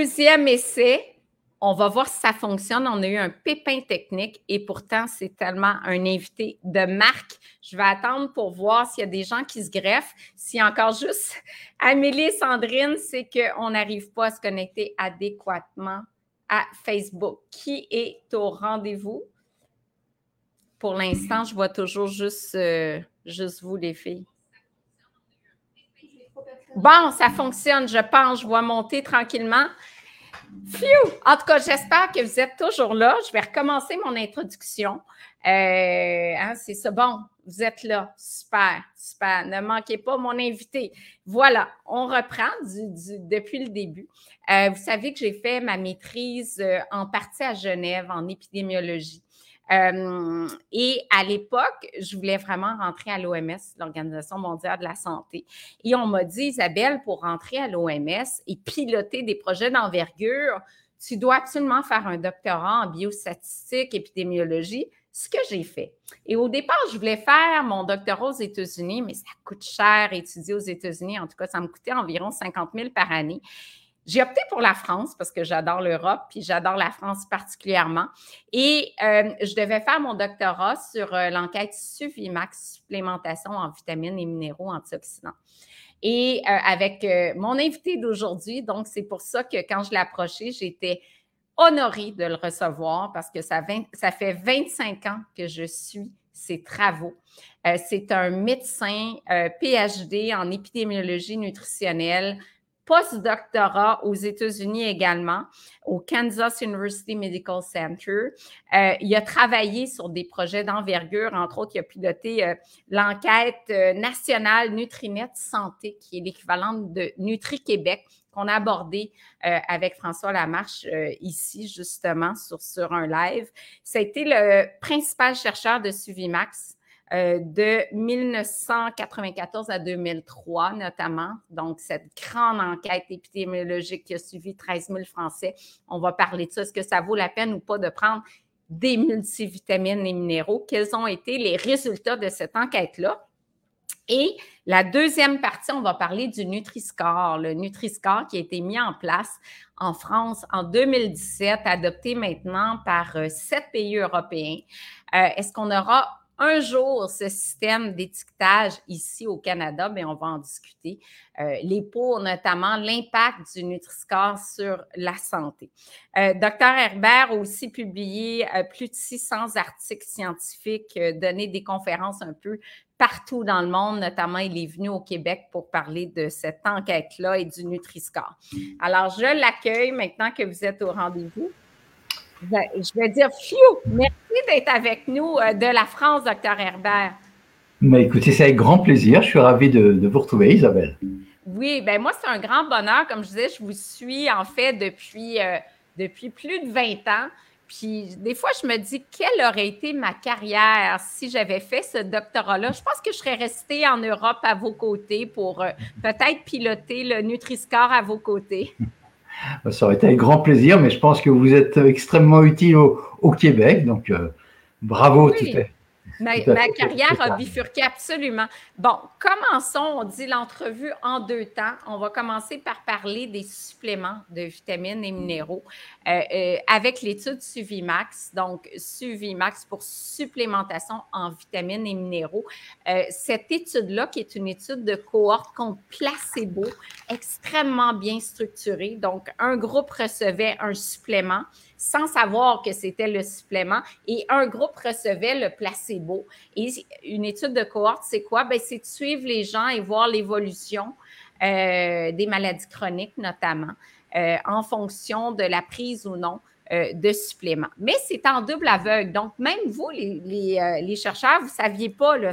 Deuxième essai, on va voir si ça fonctionne. On a eu un pépin technique et pourtant, c'est tellement un invité de marque. Je vais attendre pour voir s'il y a des gens qui se greffent. A encore juste Amélie Sandrine, c'est qu'on n'arrive pas à se connecter adéquatement à Facebook. Qui est au rendez-vous? Pour l'instant, je vois toujours juste, euh, juste vous, les filles. Bon, ça fonctionne, je pense. Je vois monter tranquillement. Phew! En tout cas, j'espère que vous êtes toujours là. Je vais recommencer mon introduction. Euh, hein, c'est ça. Bon, vous êtes là. Super, super. Ne manquez pas mon invité. Voilà, on reprend depuis le début. Euh, vous savez que j'ai fait ma maîtrise euh, en partie à Genève en épidémiologie. Euh, et à l'époque, je voulais vraiment rentrer à l'OMS, l'Organisation mondiale de la santé. Et on m'a dit, Isabelle, pour rentrer à l'OMS et piloter des projets d'envergure, tu dois absolument faire un doctorat en biostatistique, épidémiologie, ce que j'ai fait. Et au départ, je voulais faire mon doctorat aux États-Unis, mais ça coûte cher étudier aux États-Unis. En tout cas, ça me coûtait environ 50 000 par année. J'ai opté pour la France parce que j'adore l'Europe, puis j'adore la France particulièrement. Et euh, je devais faire mon doctorat sur euh, l'enquête Suvimax, supplémentation en vitamines et minéraux antioxydants. Et euh, avec mon invité d'aujourd'hui, donc c'est pour ça que quand je l'ai approché, j'étais honorée de le recevoir parce que ça, ça fait 25 ans que je suis ses travaux. c'est un médecin PhD en épidémiologie nutritionnelle, post-doctorat aux États-Unis également, au Kansas University Medical Center. Euh, il a travaillé sur des projets d'envergure, entre autres, il a piloté euh, l'enquête euh, nationale Nutrinet Santé, qui est l'équivalent de Nutri-Québec, qu'on a abordé avec François Lamarche ici, justement, sur, sur un live. Ça a été le principal chercheur de Suvimax euh, de 1994 à 2003 notamment. Donc, cette grande enquête épidémiologique qui a suivi 13 000 Français. On va parler de ça. Est-ce que ça vaut la peine ou pas de prendre des multivitamines et minéraux? Quels ont été les résultats de cette enquête-là? Et la deuxième partie, on va parler du Nutri-Score, le Nutri-Score qui a été mis en place en France en 2017, adopté maintenant par euh, sept pays européens. Euh, est-ce qu'on aura un jour ce système d'étiquetage ici au Canada, bien, on va en discuter. Euh, les pour, notamment l'impact du Nutri-Score sur la santé. Euh, Docteur Herbert a aussi publié euh, plus de 600 articles scientifiques, donné des conférences un peu partout dans le monde, notamment il est venu au Québec pour parler de cette enquête-là et du Nutri-Score. Alors, je l'accueille maintenant que vous êtes au rendez-vous. Ben, je vais dire, fiou, merci d'être avec nous euh, de la France, docteur Herbert. Mais écoutez, c'est avec grand plaisir. Je suis ravi de, vous retrouver, Isabelle. Oui, ben moi, c'est un grand bonheur. Comme je disais, je vous suis en fait depuis, euh, depuis plus de 20 ans. Puis des fois, je me dis, quelle aurait été ma carrière si j'avais fait ce doctorat-là? Je pense que je serais restée en Europe à vos côtés pour euh, peut-être piloter le Nutri-Score à vos côtés. Ça aurait été un grand plaisir, mais je pense que vous êtes extrêmement utile au, Québec, donc euh, bravo. Tout est, Ma, carrière a bifurqué absolument. Bon, commençons, on dit l'entrevue en deux temps. On va commencer par parler des suppléments de vitamines et minéraux euh, euh, avec l'étude Suvimax. Donc, Suvimax pour supplémentation en vitamines et minéraux. Euh, cette étude-là, qui est une étude de cohorte contre placebo, extrêmement bien structurée. Donc, un groupe recevait un supplément sans savoir que c'était le supplément et un groupe recevait le placebo. Et une étude de cohorte, c'est quoi? Ben, c'est de suivre les gens et voir l'évolution euh, des maladies chroniques notamment euh, en fonction de la prise ou non euh, de suppléments. Mais c'est en double aveugle. Donc, même vous, les, chercheurs, vous ne saviez pas là,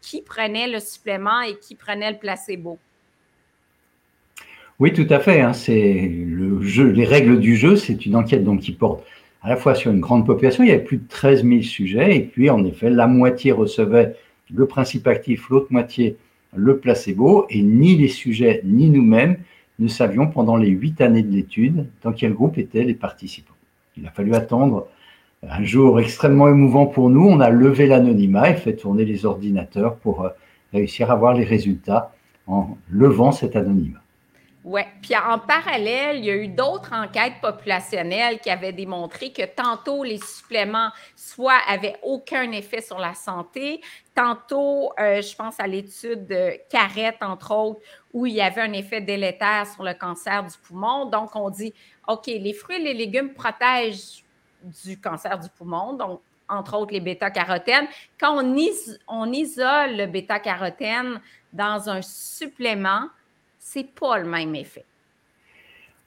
qui prenait le supplément et qui prenait le placebo. Oui, tout à fait. Hein. Les règles du jeu. C'est une enquête donc qui porte à la fois sur une grande population. Il y avait plus de 13 000 sujets, et puis en effet, la moitié recevait le principe actif, l'autre moitié le placebo, et ni les sujets ni nous-mêmes ne savions pendant les huit années de l'étude dans quel groupe étaient les participants. Il a fallu attendre un jour extrêmement émouvant pour nous. On a levé l'anonymat et fait tourner les ordinateurs pour euh, réussir à voir les résultats en levant cet anonymat. Oui. Puis en parallèle, il y a eu d'autres enquêtes populationnelles qui avaient démontré que tantôt les suppléments soit avaient aucun effet sur la santé, tantôt, euh, je pense à l'étude de Carrette, entre autres, où il y avait un effet délétère sur le cancer du poumon. Donc, on dit, OK, les fruits et les légumes protègent du cancer du poumon, donc entre autres les bêta-carotènes. Quand on, on isole le bêta-carotène dans un supplément, c'est pas le même effet.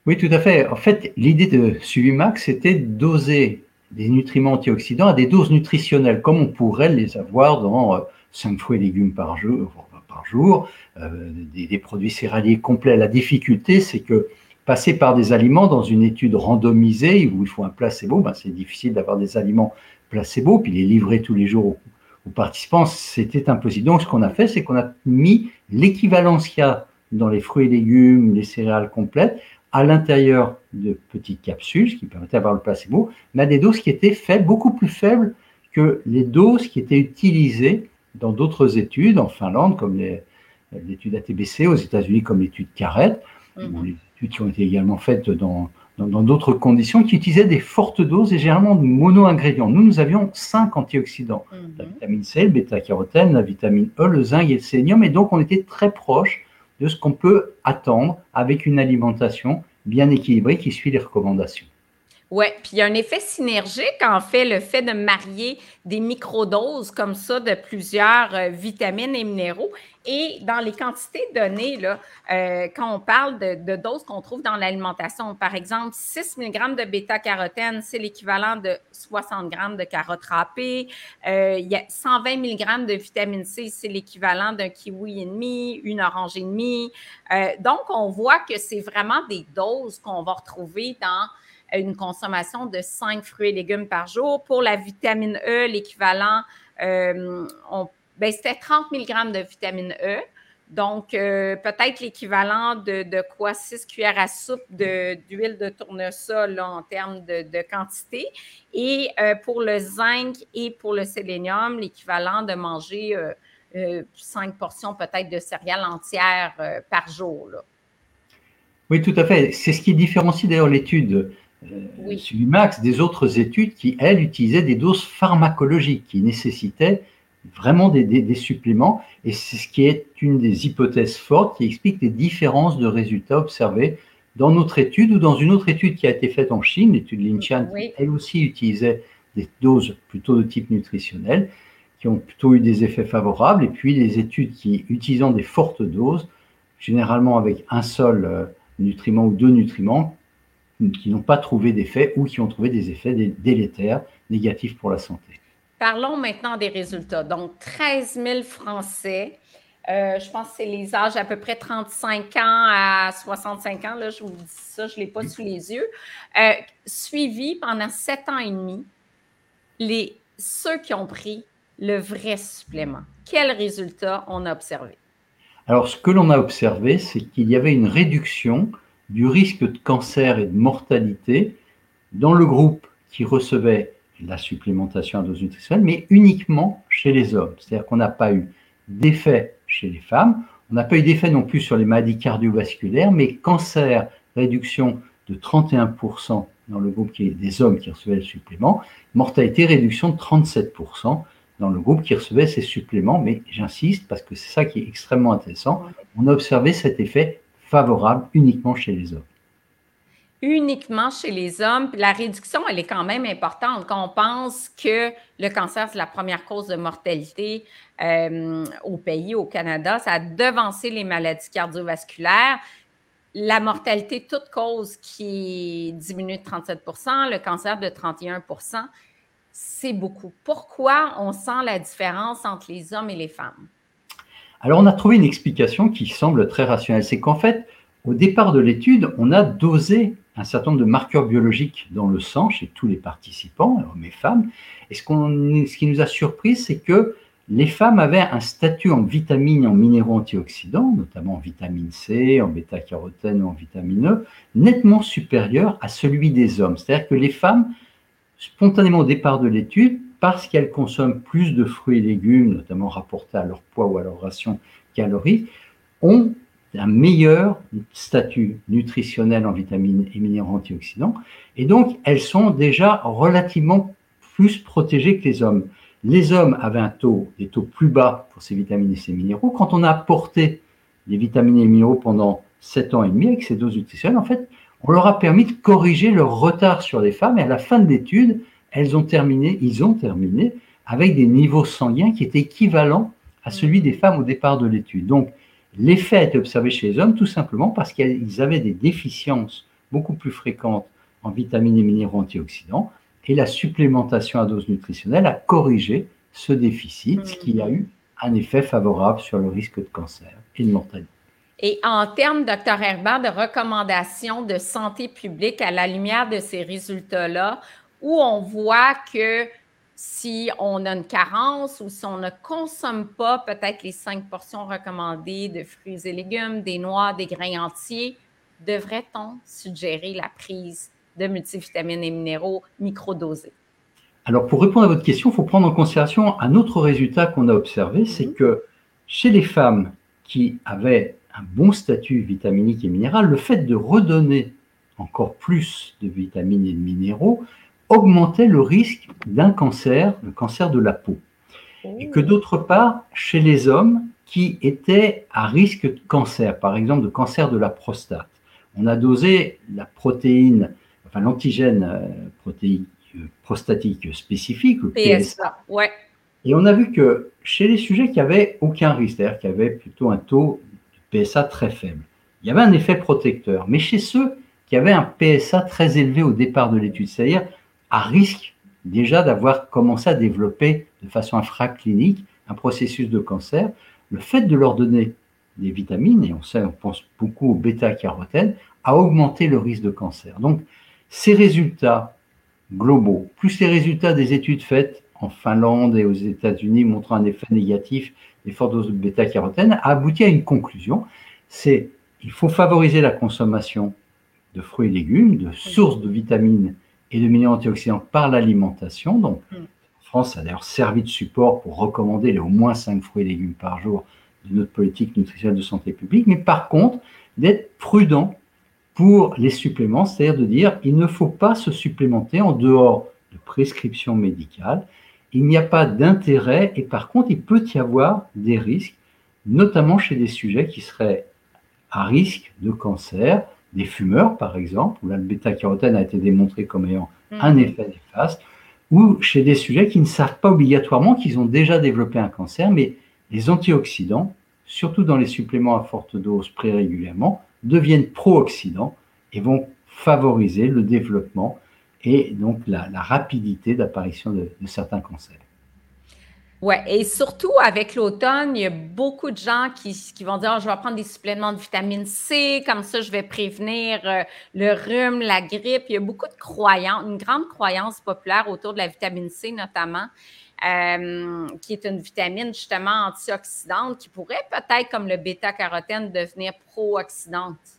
Oui, tout à fait. En fait, l'idée de Suvimax, c'était de doser des nutriments antioxydants à des doses nutritionnelles, comme on pourrait les avoir dans 5 euh, fruits et légumes par jour, par jour euh, des, produits céréaliers complets. La difficulté, c'est que passer par des aliments dans une étude randomisée où il faut un placebo, ben c'est difficile d'avoir des aliments placebo, puis les livrer tous les jours aux, aux participants, c'était impossible. Donc, ce qu'on a fait, c'est qu'on a mis l'équivalence qu'il y a dans les fruits et légumes, les céréales complètes, à l'intérieur de petites capsules, ce qui permettait d'avoir le placebo, mais à des doses qui étaient faibles, beaucoup plus faibles que les doses qui étaient utilisées dans d'autres études, en Finlande, comme l'étude ATBC, aux États-Unis, comme l'étude Carrette, mhm. ou les études qui ont été également faites dans dans d'autres conditions, qui utilisaient des fortes doses et généralement de mono-ingrédients. Nous, nous avions cinq antioxydants mhm. la vitamine C, le bêta-carotène, la vitamine E, le zinc et le sélénium, et donc on était très proche de ce qu'on peut attendre avec une alimentation bien équilibrée qui suit les recommandations. Oui, puis il y a un effet synergique, en fait, le fait de marier des microdoses comme ça de plusieurs euh, vitamines et minéraux. Et dans les quantités données, là, euh, quand on parle de, doses qu'on trouve dans l'alimentation, par exemple, 6 mg de bêta-carotène, c'est l'équivalent de 60 g de carottes râpées. Euh, il y a 120 mg de vitamine C, c'est l'équivalent d'un kiwi et demi, une orange et demi. donc, on voit que c'est vraiment des doses qu'on va retrouver dans une consommation de 5 fruits et légumes par jour. Pour la vitamine E, l'équivalent, euh, ben, c'était 30 mg de vitamine E. Donc, euh, peut-être l'équivalent de, quoi? 6 cuillères à soupe d'huile de, tournesol en termes de, quantité. Et euh, pour le zinc et pour le sélénium, l'équivalent de manger 5 portions peut-être de céréales entières par jour. Oui, tout à fait. C'est ce qui différencie d'ailleurs l'étude oui. Subimax des autres études qui, elles, utilisaient des doses pharmacologiques, qui nécessitaient vraiment des, suppléments. Et c'est ce qui est une des hypothèses fortes qui explique les différences de résultats observés dans notre étude ou dans une autre étude qui a été faite en Chine, l'étude Linchan, qui elle aussi utilisait des doses plutôt de type nutritionnel, qui ont plutôt eu des effets favorables, et puis des études qui, utilisant des fortes doses, généralement avec un seul euh, nutriment ou deux nutriments, qui n'ont pas trouvé d'effet ou qui ont trouvé des effets délétères, négatifs pour la santé. Parlons maintenant des résultats. Donc, 13 000 Français, euh, je pense que c'est les âges à peu près 35 ans à 65 ans, là, je vous dis ça, je ne l'ai pas sous les yeux, euh, suivis pendant 7 ans et demi, les, ceux qui ont pris le vrai supplément. Quels résultats on a observé? Alors, ce que l'on a observé, c'est qu'il y avait une réduction du risque de cancer et de mortalité dans le groupe qui recevait la supplémentation à dose nutritionnelle, mais uniquement chez les hommes. C'est-à-dire qu'on n'a pas eu d'effet chez les femmes, on n'a pas eu d'effet non plus sur les maladies cardiovasculaires, mais cancer, réduction de 31% dans le groupe qui est des hommes qui recevaient le supplément, mortalité, réduction de 37% dans le groupe qui recevait ces suppléments, mais j'insiste parce que c'est ça qui est extrêmement intéressant, on a observé cet effet favorable uniquement chez les hommes. Uniquement chez les hommes. La réduction, elle est quand même importante. Quand on pense que le cancer, c'est la première cause de mortalité euh, au pays, au Canada, ça a devancé les maladies cardiovasculaires. La mortalité, toute cause qui diminue de 37% le cancer de 31% c'est beaucoup. Pourquoi on sent la différence entre les hommes et les femmes? Alors on a trouvé une explication qui semble très rationnelle. C'est qu'en fait, au départ de l'étude, on a dosé un certain nombre de marqueurs biologiques dans le sang chez tous les participants, hommes et femmes. Et ce, ce qui nous a surpris, c'est que les femmes avaient un statut en vitamines et en minéraux antioxydants, notamment en vitamine C, en bêta-carotène ou en vitamine E, nettement supérieur à celui des hommes. C'est-à-dire que les femmes, spontanément au départ de l'étude, parce qu'elles consomment plus de fruits et légumes, notamment rapportés à leur poids ou à leur ration calorique, ont un meilleur statut nutritionnel en vitamines et minéraux antioxydants. Et donc, elles sont déjà relativement plus protégées que les hommes. Les hommes avaient un taux, des taux plus bas pour ces vitamines et ces minéraux. Quand on a apporté des vitamines et minéraux pendant 7 ans et demi avec ces doses nutritionnelles, en fait, on leur a permis de corriger leur retard sur les femmes. Et à la fin de l'étude, elles ont terminé, ils ont terminé avec des niveaux sanguins qui étaient équivalents à celui des femmes au départ de l'étude. Donc, l'effet a été observé chez les hommes tout simplement parce qu'ils avaient des déficiences beaucoup plus fréquentes en vitamines et minéraux antioxydants et la supplémentation à dose nutritionnelle a corrigé ce déficit, ce qui a eu un effet favorable sur le risque de cancer et de mortalité. Et en termes, docteur Herbert, de recommandations de santé publique à la lumière de ces résultats-là, où on voit que si on a une carence ou si on ne consomme pas peut-être les cinq portions recommandées de fruits et légumes, des noix, des grains entiers, devrait-on suggérer la prise de multivitamines et minéraux microdosés? Alors, pour répondre à votre question, il faut prendre en considération un autre résultat qu'on a observé, c'est mhm. que chez les femmes qui avaient un bon statut vitaminique et minéral, le fait de redonner encore plus de vitamines et de minéraux augmentait le risque d'un cancer, le cancer de la peau. Et que d'autre part, chez les hommes qui étaient à risque de cancer, par exemple de cancer de la prostate, on a dosé la protéine, enfin l'antigène euh, protéique euh, prostatique spécifique, le PSA. Ouais. Et on a vu que chez les sujets qui avaient aucun risque, c'est-à-dire qui avaient plutôt un taux de PSA très faible, il y avait un effet protecteur. Mais chez ceux qui avaient un PSA très élevé au départ de l'étude, c'est-à-dire à risque déjà d'avoir commencé à développer de façon infraclinique un processus de cancer, le fait de leur donner des vitamines, et on sait, on pense beaucoup au bêta-carotène, a augmenté le risque de cancer. Donc, ces résultats globaux, plus les résultats des études faites en Finlande et aux États-Unis montrant un effet négatif des fortes doses de bêta-carotène, a abouti à une conclusion, c'est il faut favoriser la consommation de fruits et légumes, de sources de vitamines et de minéraux antioxydants par l'alimentation. Donc, mm. France a d'ailleurs servi de support pour recommander les au moins 5 fruits et légumes par jour de notre politique nutritionnelle de santé publique. Mais par contre, d'être prudent pour les suppléments, c'est-à-dire de dire il ne faut pas se supplémenter en dehors de prescriptions médicales. Il n'y a pas d'intérêt et par contre, il peut y avoir des risques, notamment chez des sujets qui seraient à risque de cancer, des fumeurs, par exemple, où le bêta-carotène a été démontré comme ayant mm. un effet néfaste, ou chez des sujets qui ne savent pas obligatoirement qu'ils ont déjà développé un cancer, mais les antioxydants, surtout dans les suppléments à forte dose très régulièrement, deviennent pro-oxydants et vont favoriser le développement et donc la, rapidité d'apparition de certains cancers. Oui, et surtout avec l'automne, il y a beaucoup de gens qui, vont dire oh, je vais prendre des suppléments de vitamine C, comme ça je vais prévenir euh, le rhume, la grippe. Il y a beaucoup de croyances, une grande croyance populaire autour de la vitamine C notamment, euh, qui est une vitamine justement antioxydante qui pourrait peut-être, comme le bêta-carotène, devenir pro-oxydante.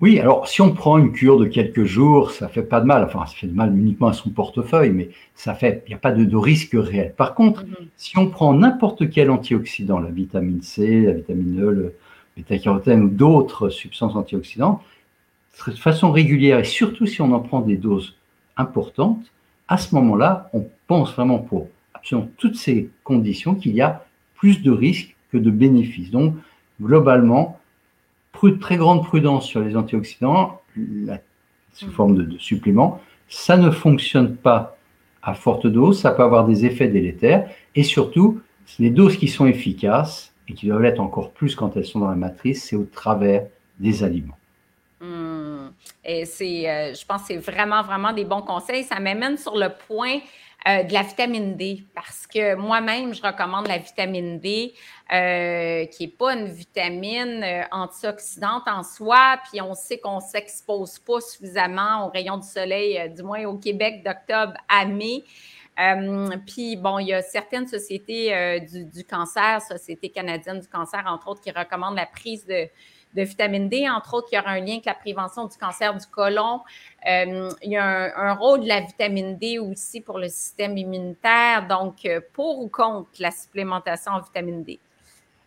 Oui, alors si on prend une cure de quelques jours, ça fait pas de mal. Enfin, ça fait de mal uniquement à son portefeuille, mais ça fait, il n'y a pas de, risque réel. Par contre, mhm. si on prend n'importe quel antioxydant, la vitamine C, la vitamine E, le bêta-carotène ou d'autres substances antioxydantes, de façon régulière et surtout si on en prend des doses importantes, à ce moment-là, on pense vraiment pour absolument toutes ces conditions qu'il y a plus de risques que de bénéfices. Donc, globalement, très grande prudence sur les antioxydants, sous mm. forme de, de suppléments. Ça ne fonctionne pas à forte dose, ça peut avoir des effets délétères. Et surtout, les doses qui sont efficaces et qui doivent l'être encore plus quand elles sont dans la matrice, c'est au travers des aliments. Mm. Et c'est, euh, je pense que c'est vraiment, vraiment des bons conseils. Ça m'amène sur le point euh, de la vitamine D parce que moi-même, je recommande la vitamine D, euh, qui n'est pas une vitamine euh, antioxydante en soi, puis on sait qu'on ne s'expose pas suffisamment aux rayons du soleil, du moins au Québec, d'octobre à mai. puis bon, il y a certaines sociétés du, du, cancer, Société canadienne du cancer, entre autres, qui recommandent la prise de, de vitamine D, entre autres, il y aura un lien avec la prévention du cancer du côlon. Euh, il y a un, rôle de la vitamine D aussi pour le système immunitaire. Donc, euh, pour ou contre la supplémentation en vitamine D?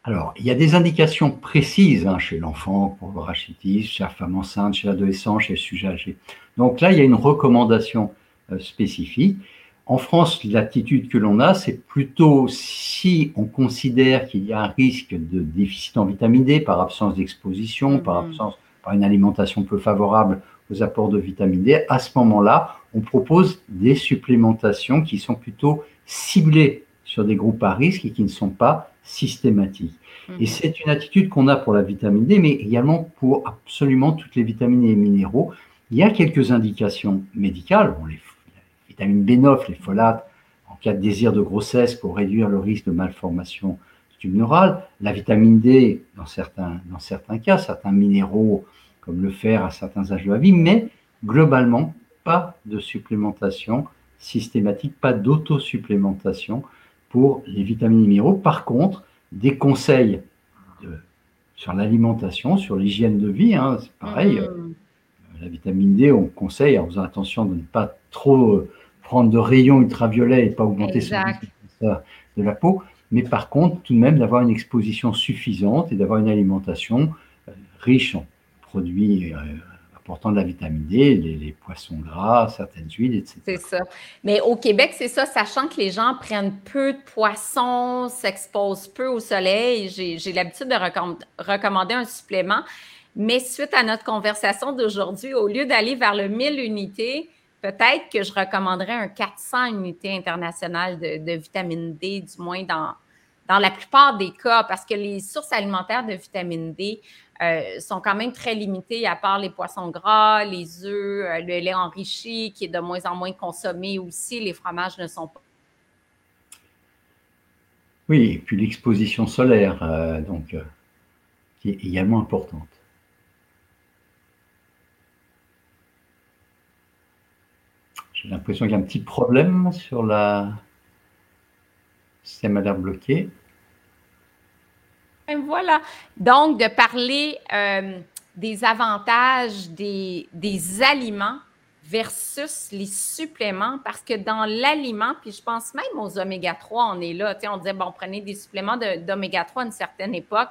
Alors, il y a des indications précises hein, chez l'enfant pour le rachitisme, chez la femme enceinte, chez l'adolescent, chez le sujet âgé. Donc là, il y a une recommandation euh, spécifique. En France, l'attitude que l'on a, c'est plutôt si on considère qu'il y a un risque de déficit en vitamine D par absence d'exposition, par mhm. absence, par une alimentation peu favorable aux apports de vitamine D, à ce moment-là, on propose des supplémentations qui sont plutôt ciblées sur des groupes à risque et qui ne sont pas systématiques. Et mhm. c'est une attitude qu'on a pour la vitamine D, mais également pour absolument toutes les vitamines et minéraux. Il y a quelques indications médicales, bon, les vitamines B9, les folates, en cas de désir de grossesse pour réduire le risque de malformation tumorale, la vitamine D dans certains, dans certains cas, certains minéraux comme le fer à certains âges de la vie, mais globalement, pas de supplémentation systématique, pas d'autosupplémentation pour les vitamines et minéraux. Par contre, des conseils sur l'alimentation, sur l'hygiène de vie, hein, c'est pareil. Mm. Euh, la vitamine D, on conseille, en faisant attention de ne pas trop euh, prendre de rayons ultraviolets et pas augmenter son de la peau, mais par contre, tout de même, d'avoir une exposition suffisante et d'avoir une alimentation euh, riche en produits apportant de la vitamine D, les, poissons gras, certaines huiles, etc. C'est ça. Mais au Québec, c'est ça, sachant que les gens prennent peu de poissons, s'exposent peu au soleil, j'ai l'habitude de recommander un supplément. Mais suite à notre conversation d'aujourd'hui, au lieu d'aller vers le 1000 unités, peut-être que je recommanderais un 400 unités internationales de, vitamine D, du moins dans, dans la plupart des cas, parce que les sources alimentaires de vitamine D, euh, sont quand même très limités, à part les poissons gras, les œufs, euh, le lait enrichi qui est de moins en moins consommé aussi. Les fromages ne sont pas. Oui, et puis l'exposition solaire, euh, donc, qui est également importante. J'ai l'impression qu'il y a un petit problème sur la. Le système a l'air bloqué. Voilà. Donc, de parler euh, des avantages des, aliments versus les suppléments, parce que dans l'aliment, puis je pense même aux oméga 3, on est là, on disait, bon, prenez des suppléments d'oméga 3 à une certaine époque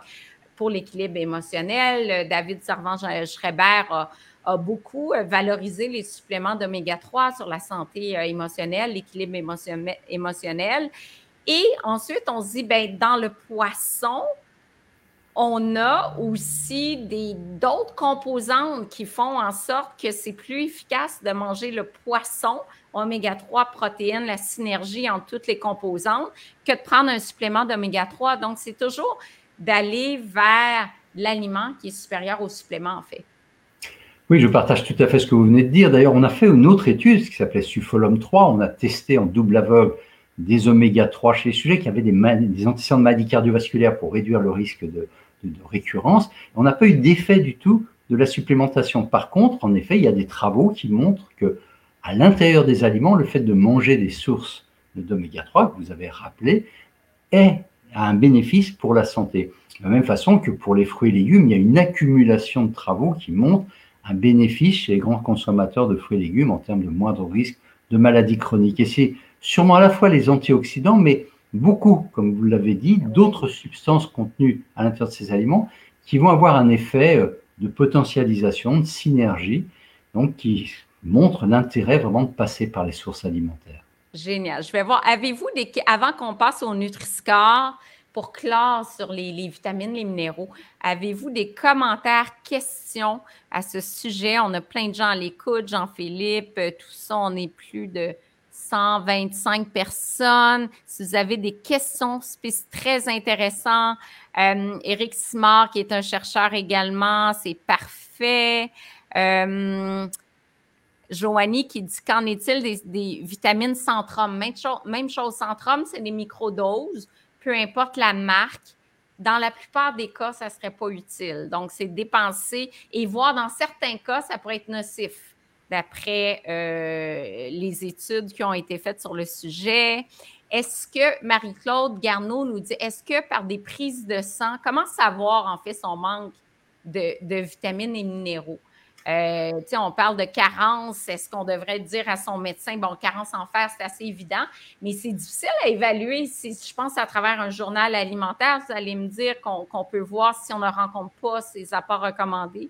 pour l'équilibre émotionnel. David Servan-Schreiber a, beaucoup valorisé les suppléments d'oméga 3 sur la santé euh, émotionnelle, l'équilibre émotionnel. Et ensuite, on se dit, ben, dans le poisson, on a aussi d'autres composantes qui font en sorte que c'est plus efficace de manger le poisson, oméga 3, protéines, la synergie entre toutes les composantes, que de prendre un supplément d'oméga 3. Donc, c'est toujours d'aller vers l'aliment qui est supérieur au supplément, en fait. Oui, je partage tout à fait ce que vous venez de dire. D'ailleurs, on a fait une autre étude qui s'appelait Sulfolum 3. On a testé en double aveugle des oméga 3 chez les sujets qui avaient des, des antécédents de maladies cardiovasculaires pour réduire le risque de, de, récurrence. On n'a pas eu d'effet du tout de la supplémentation. Par contre, en effet, il y a des travaux qui montrent que à l'intérieur des aliments, le fait de manger des sources d'oméga 3, que vous avez rappelé, est un bénéfice pour la santé. De la même façon que pour les fruits et légumes, il y a une accumulation de travaux qui montrent un bénéfice chez les grands consommateurs de fruits et légumes en termes de moindre risque de maladies chroniques. Et c'est sûrement à la fois les antioxydants, mais beaucoup, comme vous l'avez dit, d'autres substances contenues à l'intérieur de ces aliments qui vont avoir un effet euh, de potentialisation, de synergie, donc qui montre l'intérêt vraiment de passer par les sources alimentaires. Génial. Je vais voir. Avez-vous des. Avant qu'on passe au Nutri-Score, pour clore sur les, vitamines, les minéraux, avez-vous des commentaires, questions à ce sujet? On a plein de gens à l'écoute, Jean-Philippe, euh, tout ça, on est plus de 125 personnes. Si vous avez des questions très intéressantes, euh, Eric Simard, qui est un chercheur également, c'est parfait. Euh, Joanie qui dit qu'en est-il des, vitamines Centrum? Même chose, Centrum, c'est des microdoses, peu importe la marque. Dans la plupart des cas, ça ne serait pas utile. Donc, c'est dépenser et voir dans certains cas, ça pourrait être nocif d'après euh, les études qui ont été faites sur le sujet. Est-ce que Marie-Claude Garneau nous dit, est-ce que par des prises de sang, comment savoir en fait son manque de, vitamines et minéraux? Euh, on parle de carence. Est-ce qu'on devrait dire à son médecin, bon, carence en fer, c'est assez évident, mais c'est difficile à évaluer. Si je pense à travers un journal alimentaire, vous allez me dire qu'on peut voir si on ne rencontre pas ces apports recommandés.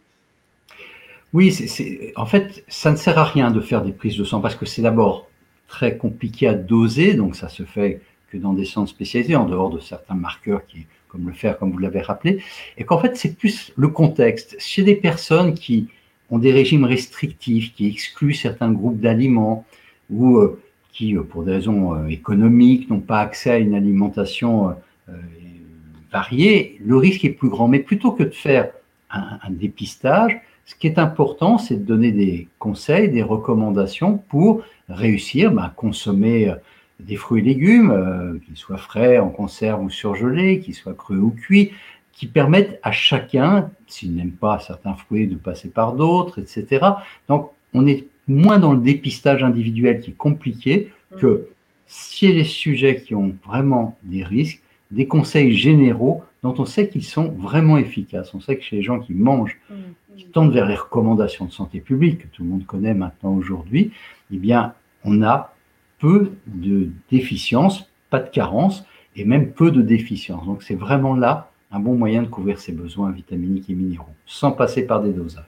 Oui, c'est, en fait, ça ne sert à rien de faire des prises de sang parce que c'est d'abord très compliqué à doser, donc ça se fait que dans des centres spécialisés, en dehors de certains marqueurs qui, comme le fer, comme vous l'avez rappelé, et qu'en fait, c'est plus le contexte. Chez des personnes qui ont des régimes restrictifs, qui excluent certains groupes d'aliments, ou euh, qui, euh, pour des raisons euh, économiques, n'ont pas accès à une alimentation variée, le risque est plus grand. Mais plutôt que de faire un, dépistage, ce qui est important, c'est de donner des conseils, des recommandations pour réussir bah, à consommer des fruits et légumes, qu'ils soient frais, en conserve ou surgelés, qu'ils soient crus ou cuits, qui permettent à chacun, s'il n'aime pas certains fruits, de passer par d'autres, etc. Donc, on est moins dans le dépistage individuel qui est compliqué mmh. que si les sujets qui ont vraiment des risques, des conseils généraux dont on sait qu'ils sont vraiment efficaces. On sait que chez les gens qui mangent, mmh, qui tendent vers les recommandations de santé publique, que tout le monde connaît maintenant aujourd'hui, eh bien, on a peu de déficiences, pas de carences, et même peu de déficiences. Donc c'est vraiment là un bon moyen de couvrir ses besoins vitaminiques et minéraux, sans passer par des dosages.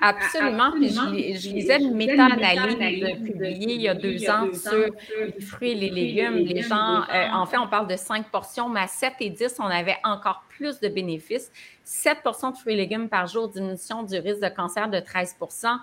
Absolument. je, lisais une méta-analyse publiée il y a deux ans sur les fruits et les légumes. Les gens, euh, en fait, on parle de cinq portions, mais à 7 et 10, on avait encore plus de bénéfices. 7 portions de fruits et légumes par jour, diminution du risque de cancer de 13%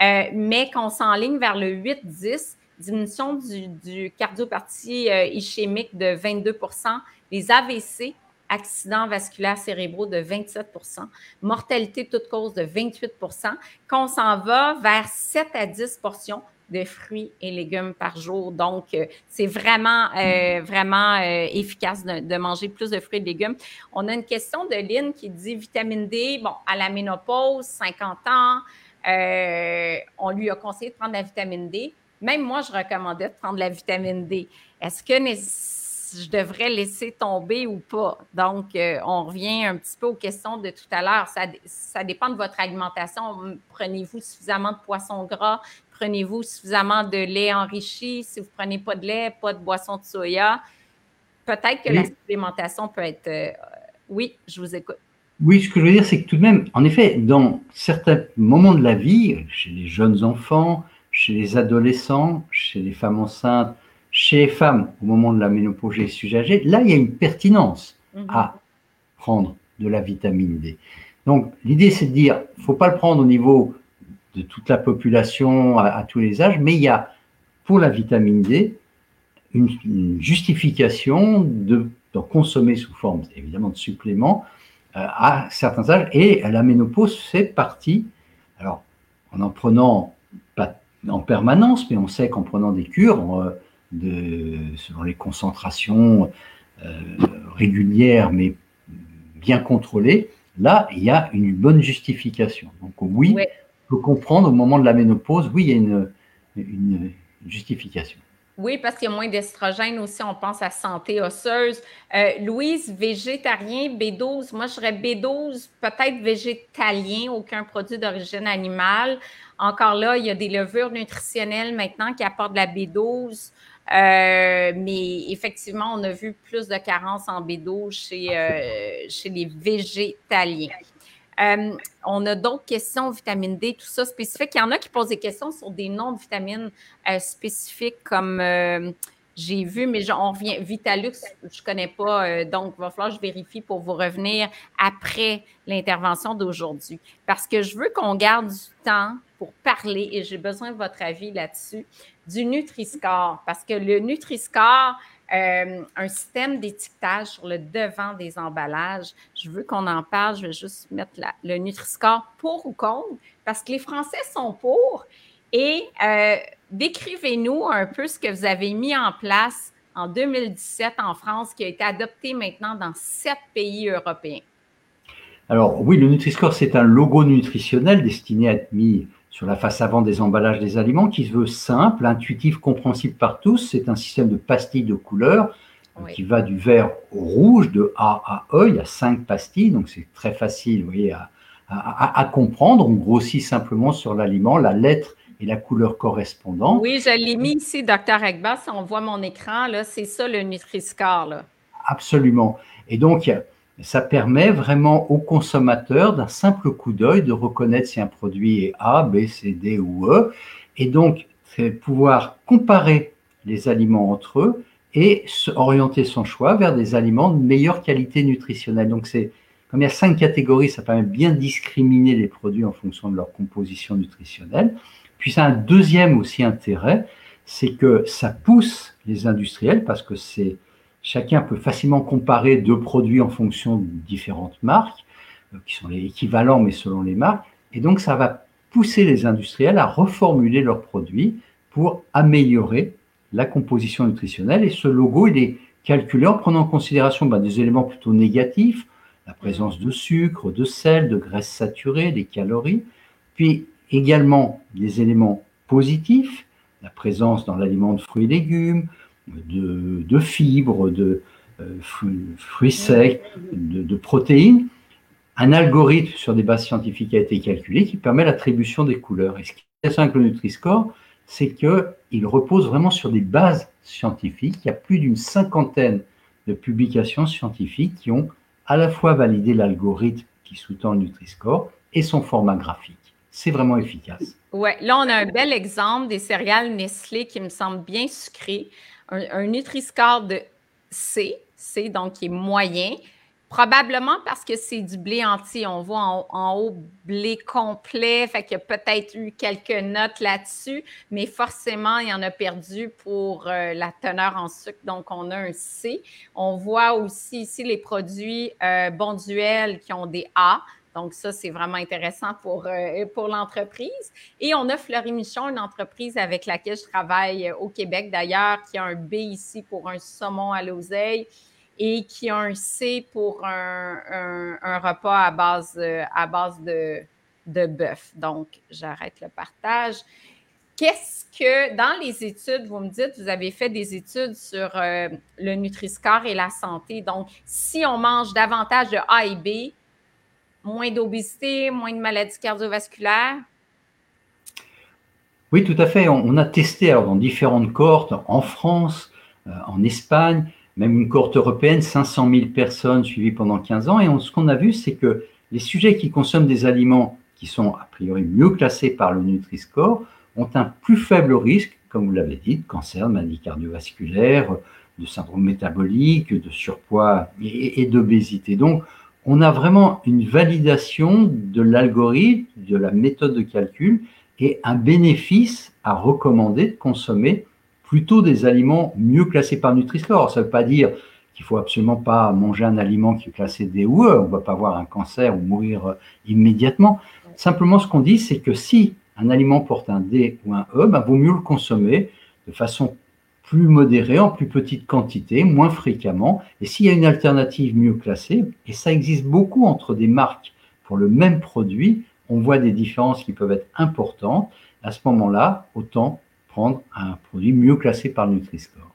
euh, mais qu'on s'enligne vers le 8-10, diminution du, du cardiopathie euh, ischémique de 22% les AVC, accidents vasculaires cérébraux de 27% mortalité toute cause de 28% qu'on s'en va vers 7 à 10 portions de fruits et légumes par jour. Donc, euh, c'est vraiment, vraiment efficace de, de, manger plus de fruits et légumes. On a une question de Lynn qui dit vitamine D, bon, à la ménopause, 50 ans, euh, on lui a conseillé de prendre la vitamine D. Même moi, je recommandais de prendre la vitamine D. Est-ce que je devrais laisser tomber ou pas? Donc, euh, on revient un petit peu aux questions de tout à l'heure. Ça, dépend de votre alimentation. Prenez-vous suffisamment de poisson gras? Prenez-vous suffisamment de lait enrichi? Si vous ne prenez pas de lait, pas de boisson de soya, peut-être que la supplémentation peut être... Euh, oui, je vous écoute. Oui, ce que je veux dire, c'est que tout de même, en effet, dans certains moments de la vie, chez les jeunes enfants, chez les adolescents, chez les femmes enceintes, chez les femmes au moment de la ménopause âgé, là, il y a une pertinence mhm. à prendre de la vitamine D. Donc, l'idée, c'est de dire, faut pas le prendre au niveau de toute la population à, tous les âges, mais il y a, pour la vitamine D, une, justification de, de consommer sous forme, évidemment, de suppléments, euh, à certains âges. Et la ménopause fait partie, alors en en prenant pas en permanence, mais on sait qu'en prenant des cures, euh, de, selon les concentrations euh, régulières, mais bien contrôlées, là, il y a une bonne justification. Donc oui, il faut comprendre au moment de la ménopause, oui, il y a une, une justification. Oui, parce qu'il y a moins d'estrogène aussi, on pense à santé osseuse. Euh, Louise, végétarien, B12, moi je serais B12, peut-être végétalien, aucun produit d'origine animale. Encore là, il y a des levures nutritionnelles maintenant qui apportent de la B12. Euh, mais effectivement, on a vu plus de carences en B12 chez, euh, chez les végétaliens. Euh, on a d'autres questions, vitamine D, tout ça spécifique. Il y en a qui posent des questions sur des noms de vitamines spécifiques comme j'ai vu, mais on revient. Vitalux, je ne connais pas, donc il va falloir que je vérifie pour vous revenir après l'intervention d'aujourd'hui. Parce que je veux qu'on garde du temps pour parler et j'ai besoin de votre avis là-dessus du Nutri-Score. Parce que le Nutri-Score, euh, un système d'étiquetage sur le devant des emballages. Je veux qu'on en parle. Je vais juste mettre le Nutri-Score pour ou contre, parce que les Français sont pour. Et euh, décrivez-nous un peu ce que vous avez mis en place en 2017 en France, qui a été adopté maintenant dans sept pays européens. Alors oui, le Nutri-Score, c'est un logo nutritionnel destiné à être mis sur la face avant des emballages des aliments qui se veut simple, intuitif, compréhensible par tous. C'est un système de pastilles de couleurs qui va du vert au rouge, de A à E. Il y a cinq pastilles, donc c'est très facile vous voyez, à, à, comprendre. On grossit simplement sur l'aliment la lettre et la couleur correspondante. Oui, je l'ai mis ici, docteur Agbas. On voit mon écran, là, c'est ça le Nutri-Score. Là. Absolument. Et donc, ça permet vraiment au consommateur, d'un simple coup d'œil, de reconnaître si un produit est A, B, C, D ou E. Et donc, pouvoir comparer les aliments entre eux et orienter son choix vers des aliments de meilleure qualité nutritionnelle. Donc, c'est comme il y a cinq catégories, ça permet bien discriminer les produits en fonction de leur composition nutritionnelle. Puis, ça a un deuxième aussi intérêt, c'est que ça pousse les industriels parce que c'est chacun peut facilement comparer deux produits en fonction de différentes marques, euh, qui sont les équivalents mais selon les marques. Et donc, ça va pousser les industriels à reformuler leurs produits pour améliorer la composition nutritionnelle. Et ce logo, il est calculé en prenant en considération ben, des éléments plutôt négatifs, la présence de sucre, de sel, de graisse saturée, des calories, puis également des éléments positifs, la présence dans l'aliment de fruits et légumes, de, fibres, de euh, fruits, secs, de, protéines. Un algorithme sur des bases scientifiques a été calculé qui permet l'attribution des couleurs. Et ce qui est intéressant avec le Nutri-Score, c'est qu'il repose vraiment sur des bases scientifiques. Il y a plus d'une cinquantaine de publications scientifiques qui ont à la fois validé l'algorithme qui sous-tend le Nutri-Score et son format graphique. C'est vraiment efficace. Oui, là, on a un bel exemple des céréales Nestlé qui me semblent bien sucrées un, Nutri-Score de C, C donc qui est moyen, probablement parce que c'est du blé entier. On voit en, haut blé complet, fait qu'il y a peut-être eu quelques notes là-dessus, mais forcément, il y en a perdu pour euh, la teneur en sucre, donc on a un C. On voit aussi ici les produits euh, Bonduel qui ont des A. Donc, ça, c'est vraiment intéressant pour, euh, pour l'entreprise. Et on a Fleury Michon, une entreprise avec laquelle je travaille euh, au Québec d'ailleurs, qui a un B ici pour un saumon à l'oseille et qui a un C pour un, repas à base, euh, à base de, de bœuf. Donc, j'arrête le partage. Qu'est-ce que, dans les études, vous me dites, vous avez fait des études sur le Nutri-Score et la santé. Donc, si on mange davantage de A et B, moins d'obésité, moins de maladies cardiovasculaires? Oui, tout à fait. On, a testé alors, dans différentes cohortes, en France, euh, en Espagne, même une cohorte européenne, 500 000 personnes suivies pendant 15 ans. Et ce qu'on a vu, c'est que les sujets qui consomment des aliments qui sont a priori mieux classés par le Nutri-Score ont un plus faible risque, comme vous l'avez dit, de cancer, de maladies cardiovasculaires, de syndrome métabolique, de surpoids et, et d'obésité. Donc, on a vraiment une validation de l'algorithme, de la méthode de calcul et un bénéfice à recommander de consommer plutôt des aliments mieux classés par Nutri-Score. Ça ne veut pas dire qu'il faut absolument pas manger un aliment qui est classé D ou E, on ne va pas avoir un cancer ou mourir euh, immédiatement. Simplement, ce qu'on dit, c'est que si un aliment porte un D ou un E, ben, vaut mieux le consommer de façon plus modéré, en plus petite quantité, moins fréquemment. Et s'il y a une alternative mieux classée, et ça existe beaucoup entre des marques pour le même produit, on voit des différences qui peuvent être importantes. À ce moment-là, autant prendre un produit mieux classé par Nutri-Score.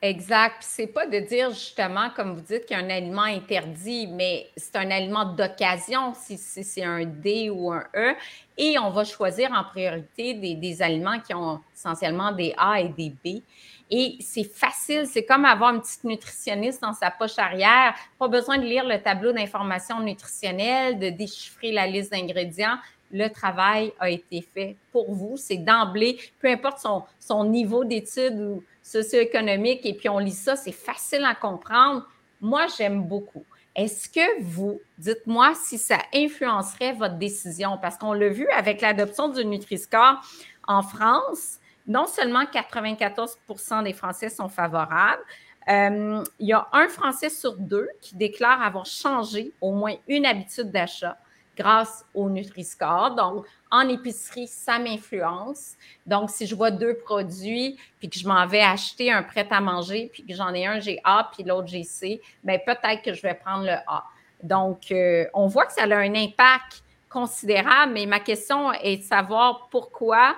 Exact. C'est pas de dire justement, comme vous dites, qu'il y a un aliment interdit, mais c'est un aliment d'occasion si, c'est un D ou un E. Et on va choisir en priorité des, des, aliments qui ont essentiellement des A et des B. Et c'est facile, c'est comme avoir une petite nutritionniste dans sa poche arrière. Pas besoin de lire le tableau d'information nutritionnelle, de déchiffrer la liste d'ingrédients. Le travail a été fait pour vous. C'est d'emblée, peu importe son, son niveau d'études ou socio-économique, et puis on lit ça, c'est facile à comprendre. Moi, j'aime beaucoup. Est-ce que vous, dites-moi si ça influencerait votre décision, parce qu'on l'a vu avec l'adoption du Nutri-Score en France, non seulement 94% des Français sont favorables, euh, il y a un Français sur deux qui déclare avoir changé au moins une habitude d'achat grâce au Nutri-Score. Donc, en épicerie, ça m'influence. Donc, si je vois deux produits, puis que je m'en vais acheter un prêt à manger, puis que j'en ai un, j'ai A, puis l'autre, j'ai C, bien, peut-être que je vais prendre le A. Donc, euh, on voit que ça a un impact considérable, mais ma question est de savoir pourquoi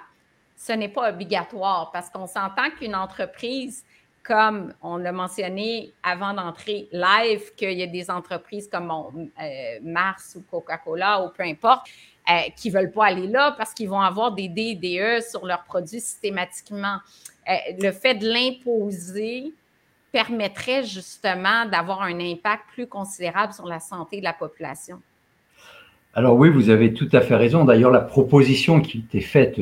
ce n'est pas obligatoire parce qu'on s'entend qu'une entreprise comme on l'a mentionné avant d'entrer live, qu'il y a des entreprises comme euh, Mars ou Coca-Cola ou peu importe, euh, qui ne veulent pas aller là parce qu'ils vont avoir des DDE sur leurs produits systématiquement. Euh, le fait de l'imposer permettrait justement d'avoir un impact plus considérable sur la santé de la population. Alors oui, vous avez tout à fait raison. D'ailleurs, la proposition qui était faite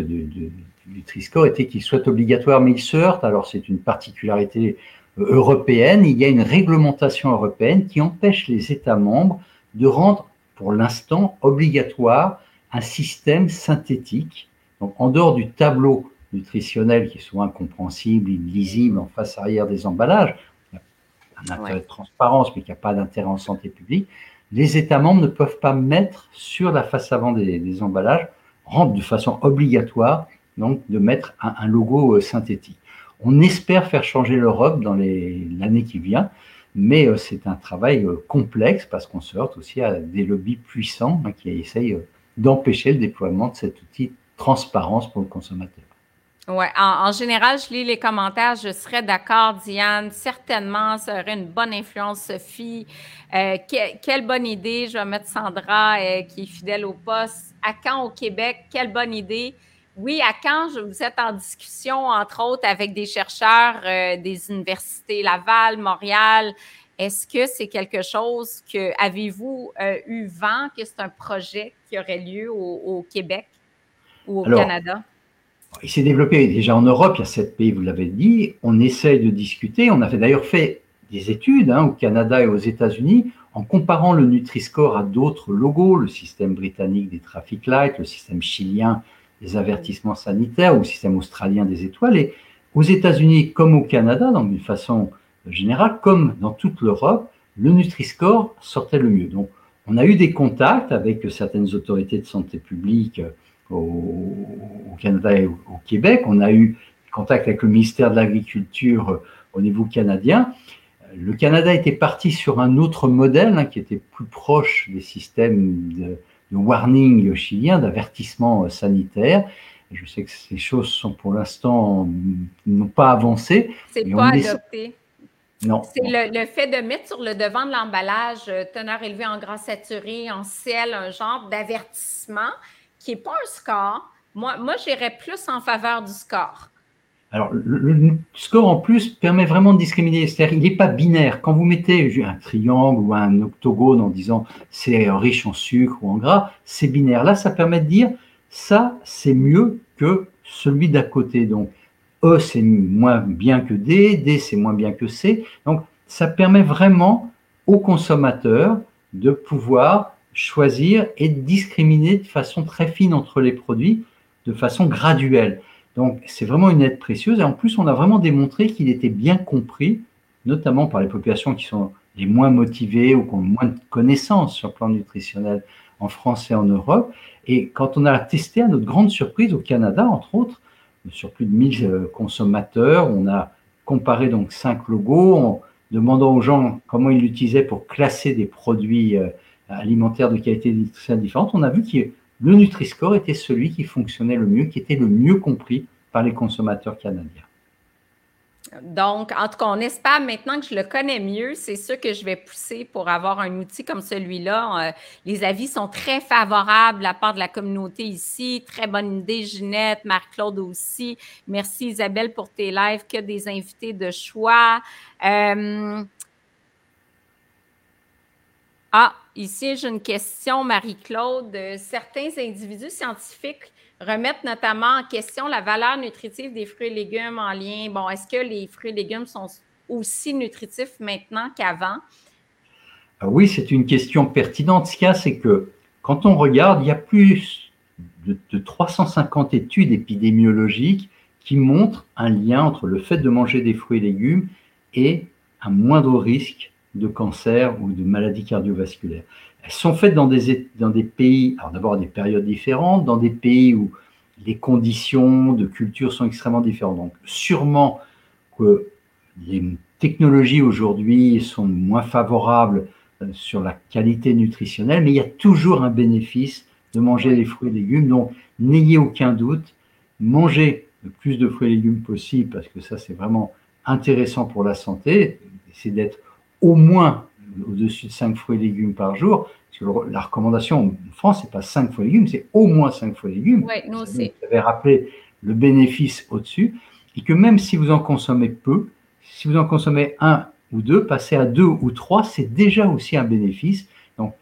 du Triscore était qu'il soit obligatoire, mais il se heurte. Alors c'est une particularité euh, européenne. Il y a une réglementation européenne qui empêche les États membres de rendre, pour l'instant, obligatoire un système synthétique. Donc en dehors du tableau nutritionnel qui est souvent incompréhensible, illisible en face arrière des emballages, il y a un intérêt de transparence, mais qui n'a pas d'intérêt en santé publique les États membres ne peuvent pas mettre sur la face avant des, emballages, rendre de façon obligatoire, donc de mettre un, logo euh, synthétique. On espère faire changer l'Europe dans l'année qui vient, mais euh, c'est un travail euh, complexe parce qu'on se heurte aussi à des lobbies puissants hein, qui essayent d'empêcher le déploiement de cet outil de transparence pour le consommateur. Oui, en, général, je lis les commentaires, je serais d'accord, Diane. Certainement, ça aurait une bonne influence, Sophie. Quelle bonne idée, je vais mettre Sandra, qui est fidèle au poste. À Caen, au Québec, quelle bonne idée? Oui, à je, vous êtes en discussion, entre autres, avec des chercheurs euh, des universités Laval, Montréal. Est-ce que c'est quelque chose que, avez-vous eu vent que c'est un projet qui aurait lieu au, Québec ou au Canada? Il s'est développé déjà en Europe, il y a sept pays, vous l'avez dit. On essaye de discuter. On a d'ailleurs fait des études hein, au Canada et aux États-Unis en comparant le Nutri-Score à d'autres logos, le système britannique des traffic lights, le système chilien des avertissements sanitaires ou le système australien des étoiles. Et aux États-Unis comme au Canada, d'une façon générale, comme dans toute l'Europe, le Nutri-Score sortait le mieux. Donc, on a eu des contacts avec certaines autorités de santé publique au, Canada et au, Québec. On a eu contact avec le ministère de l'Agriculture euh, au niveau canadien. Le Canada était parti sur un autre modèle hein, qui était plus proche des systèmes de, warning chilien, d'avertissement euh, sanitaire. Je sais que ces choses sont pour l'instant n'ont pas avancé. C'est pas adopté. Non. C'est le, fait de mettre sur le devant de l'emballage euh, teneur élevée en gras saturé, en sel, un genre d'avertissement qui n'est pas un score. Moi, moi j'irais plus en faveur du score. Alors, le, score en plus permet vraiment de discriminer. C'est-à-dire, il n'est pas binaire. Quand vous mettez un triangle ou un octogone en disant c'est riche en sucre ou en gras, c'est binaire. Là, ça permet de dire ça, c'est mieux que celui d'à côté. Donc, E, c'est moins bien que D, D, c'est moins bien que C. Donc, ça permet vraiment au consommateur de pouvoir choisir et discriminer de façon très fine entre les produits, de façon graduelle. Donc, c'est vraiment une aide précieuse. Et en plus, on a vraiment démontré qu'il était bien compris, notamment par les populations qui sont les moins motivées ou qui ont moins de connaissances sur le plan nutritionnel en France et en Europe. Et quand on a testé, à notre grande surprise, au Canada, entre autres, sur plus de 1000 euh, consommateurs, on a comparé donc cinq logos en demandant aux gens comment ils l'utilisaient pour classer des produits euh, alimentaires de qualité nutritionnelle différente, on a vu que le Nutri-Score était celui qui fonctionnait le mieux, qui était le mieux compris par les consommateurs canadiens. Donc, en tout cas, on espère maintenant que je le connais mieux. C'est sûr que je vais pousser pour avoir un outil comme celui-là. Euh, les avis sont très favorables de la part de la communauté ici. Très bonne idée, Ginette, Marc-Claude aussi. Merci, Isabelle, pour tes lives. Que des invités de choix. Euh, ah, ici, j'ai une question, Marie-Claude. Certains individus scientifiques remettent notamment en question la valeur nutritive des fruits et légumes en lien. Bon, est-ce que les fruits et légumes sont aussi nutritifs maintenant qu'avant? Ah oui, c'est une question pertinente. Ce qu'il y a, c'est que quand on regarde, il y a plus de 350 études épidémiologiques qui montrent un lien entre le fait de manger des fruits et légumes et un moindre risque de cancer ou de maladies cardiovasculaires. Elles sont faites dans des, dans des pays, alors d'abord des périodes différentes, dans des pays où les conditions de culture sont extrêmement différentes. Donc sûrement que les technologies aujourd'hui sont moins favorables euh, sur la qualité nutritionnelle, mais il y a toujours un bénéfice de manger des fruits et légumes. Donc n'ayez aucun doute, mangez le plus de fruits et légumes possible, parce que ça c'est vraiment intéressant pour la santé, c'est d'être au moins au-dessus de 5 fruits et légumes par jour. la recommandation en France, c'est pas 5 fruits et légumes, c'est au moins 5 fruits et légumes. Oui, nous aussi. Vous avez rappelé le bénéfice au-dessus. Et que même si vous en consommez peu, si vous en consommez un ou deux, passer à deux ou trois, c'est déjà aussi un bénéfice. Donc,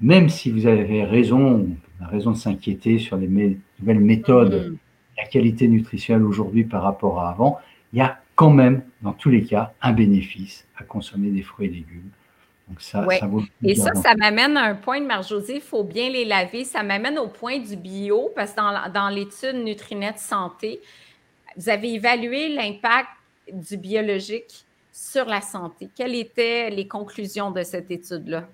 même si vous avez raison, raison de s'inquiéter sur les nouvelles méthodes, mm. la qualité nutritionnelle aujourd'hui par rapport à avant, il y a quand même, dans tous les cas, un bénéfice à consommer des fruits et légumes. Donc ça, ça vaut Et ça, ça m'amène à un point de Marjosie, il faut bien les laver. Ça m'amène au point du bio, parce que dans, dans l'étude Nutrinet Santé, vous avez évalué l'impact du biologique sur la santé. Quelles étaient les conclusions de cette étude-là?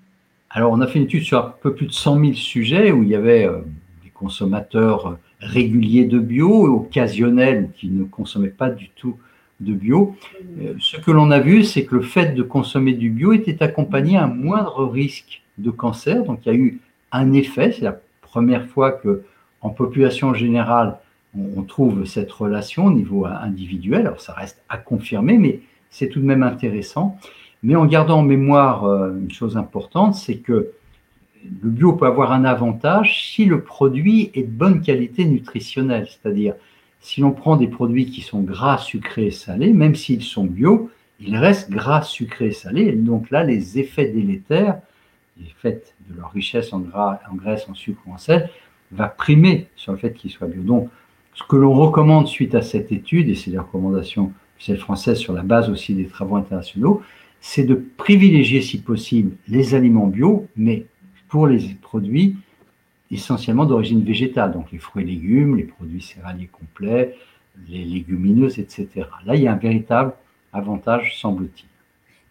Alors, on a fait une étude sur un peu plus de 100 000 sujets où il y avait euh, des consommateurs réguliers de bio, occasionnels, qui ne consommaient pas du tout de bio. Euh, ce que l'on a vu, c'est que le fait de consommer du bio était accompagné à un moindre risque de cancer. Donc, il y a eu un effet. C'est la première fois que, en population générale, on, trouve cette relation au niveau individuel. Alors, ça reste à confirmer, mais c'est tout de même intéressant. Mais en gardant en mémoire euh, une chose importante, c'est que le bio peut avoir un avantage si le produit est de bonne qualité nutritionnelle, c'est-à-dire si l'on prend des produits qui sont gras, sucrés et salés, même s'ils sont bio, ils restent gras, sucrés et salés. Et donc là, les effets délétères, les effets de leur richesse en gras, en graisse, en sucre ou en sel, va primer sur le fait qu'ils soient bio. Donc, ce que l'on recommande suite à cette étude, et c'est les recommandations officielles françaises sur la base aussi des travaux internationaux, c'est de privilégier si possible les aliments bio, mais pour les produits essentiellement d'origine végétale, donc les fruits et légumes, les produits céréaliers complets, les légumineuses, etc. Là, il y a un véritable avantage, semble-t-il.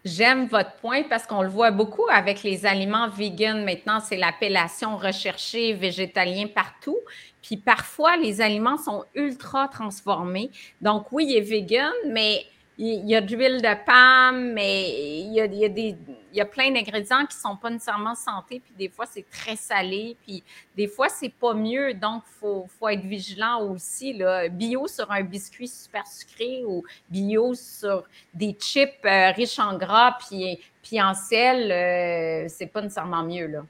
J'aime votre point parce qu'on le voit beaucoup avec les aliments vegan. Maintenant, c'est l'appellation recherchée végétalien partout. Puis parfois, les aliments sont ultra transformés. Donc oui, il est vegan, mais il y a de l'huile de palme, mais il y a, plein d'ingrédients qui ne sont pas nécessairement santé, puis des fois, c'est très salé, puis des fois, c'est pas mieux. Donc, il faut, être vigilant aussi. Là. Bio sur un biscuit super sucré ou bio sur des chips euh, riches en gras puis, puis en sel, euh, c'est pas nécessairement mieux. Là.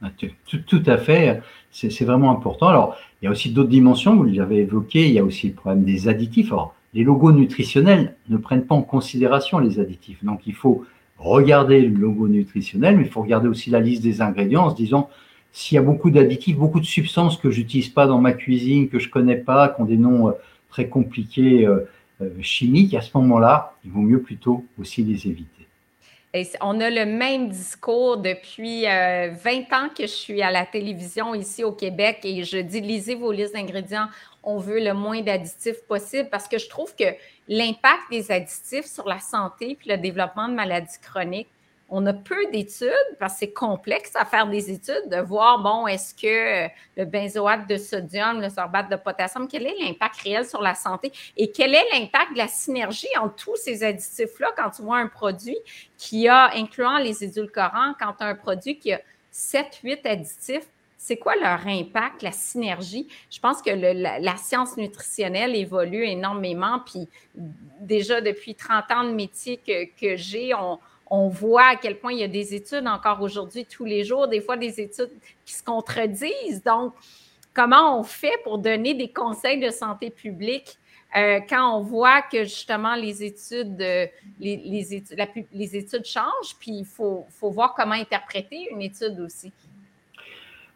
Ah, tout, à fait, c'est vraiment important. Alors, il y a aussi d'autres dimensions, vous l'avez évoqué, il y a aussi le problème des additifs. Les logos nutritionnels ne prennent pas en considération les additifs. Donc il faut regarder le logo nutritionnel, mais il faut regarder aussi la liste des ingrédients en se disant s'il y a beaucoup d'additifs, beaucoup de substances que j'utilise pas dans ma cuisine, que je connais pas, qui ont des noms euh, très compliqués euh, euh, chimiques, à ce moment-là, il vaut mieux plutôt aussi les éviter. on a le même discours depuis 20 ans que je suis à la télévision ici au Québec et je dis lisez vos listes d'ingrédients on veut le moins d'additifs possible parce que je trouve que l'impact des additifs sur la santé puis le développement de maladies chroniques, on a peu d'études parce que c'est complexe à faire des études, de voir, bon, est-ce que le benzoate de sodium, le sorbate de potassium, quel est l'impact réel sur la santé et quel est l'impact de la synergie entre tous ces additifs-là quand tu vois un produit qui a, incluant les édulcorants, quand tu as un produit qui a 7, 8 additifs, c'est quoi leur impact, la synergie? Je pense que la, science nutritionnelle évolue énormément. Puis déjà depuis 30 ans de métier que, j'ai, on, voit à quel point il y a des études encore aujourd'hui, tous les jours, des fois des études qui se contredisent. Donc, comment on fait pour donner des conseils de santé publique euh, quand on voit que justement les études, les, études, les études changent, puis il faut voir comment interpréter une étude aussi?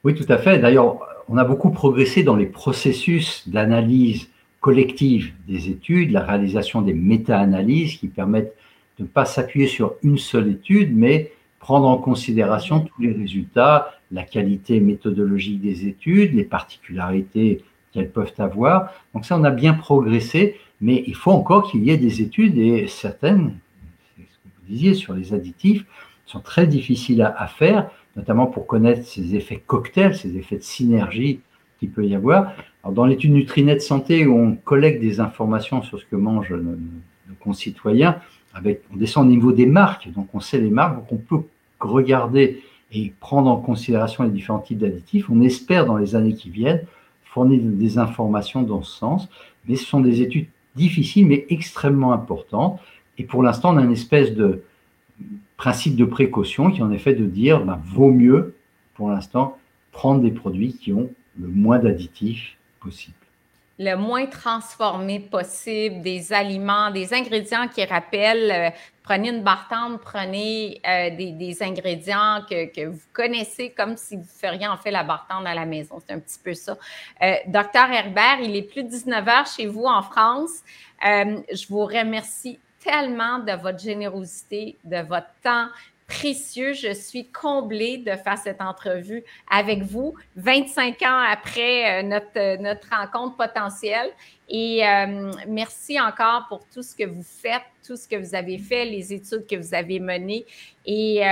Oui, tout à fait. D'ailleurs, on a beaucoup progressé dans les processus d'analyse collective des études, la réalisation des méta-analyses qui permettent de ne pas s'appuyer sur une seule étude, mais prendre en considération tous les résultats, la qualité méthodologique des études, les particularités qu'elles peuvent avoir. Donc ça, on a bien progressé, mais il faut encore qu'il y ait des études et certaines, ce que vous disiez sur les additifs, sont très difficiles à, à faire notamment pour connaître ces effets cocktails, ces effets de synergie qu'il peut y avoir. Alors, dans l'étude Nutrinet Santé, où on collecte des informations sur ce que mangent nos, concitoyens, avec, on descend au niveau des marques, donc on sait les marques, donc on peut regarder et prendre en considération les différents types d'additifs. On espère dans les années qui viennent fournir des informations dans ce sens, mais ce sont des études difficiles mais extrêmement importantes. Et pour l'instant, on a une espèce de principe de précaution qui en effet de dire ben, vaut mieux, pour l'instant, prendre des produits qui ont le moins d'additifs possible le moins transformé possible, des aliments, des ingrédients qui rappellent, euh, prenez une bartende, prenez euh, des, ingrédients que, vous connaissez comme si vous feriez en fait la bartende à la maison. C'est un petit peu ça. Euh, docteur Herbert, il est plus de 19 heures chez vous en France. je vous remercie tellement de votre générosité, de votre temps, précieux. Je suis comblée de faire cette entrevue avec vous 25 ans après euh, notre, euh, notre rencontre potentielle. Et euh, merci encore pour tout ce que vous faites, tout ce que vous avez fait, les études que vous avez menées. Et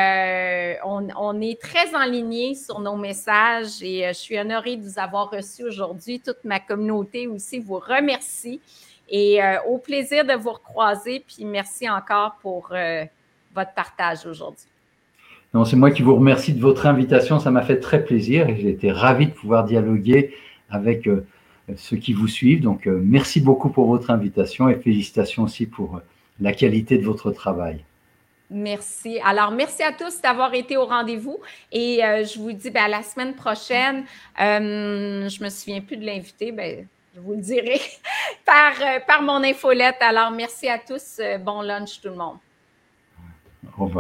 on, est très en sur nos messages et je suis honorée de vous avoir reçu aujourd'hui. Toute ma communauté aussi vous remercie. Et au plaisir de vous recroiser. Puis merci encore pour votre partage aujourd'hui. Non, c'est moi qui vous remercie de votre invitation. Ça m'a fait très plaisir et j'ai été ravi de pouvoir dialoguer avec euh, ceux qui vous suivent. Donc, euh, merci beaucoup pour votre invitation et félicitations aussi pour euh, la qualité de votre travail. Merci. Alors, merci à tous d'avoir été au rendez-vous et je vous dis ben, à la semaine prochaine. je me souviens plus de l'invité, ben, je vous le dirai par, par mon infolette. Alors, merci à tous. bon lunch tout le monde. Au revoir.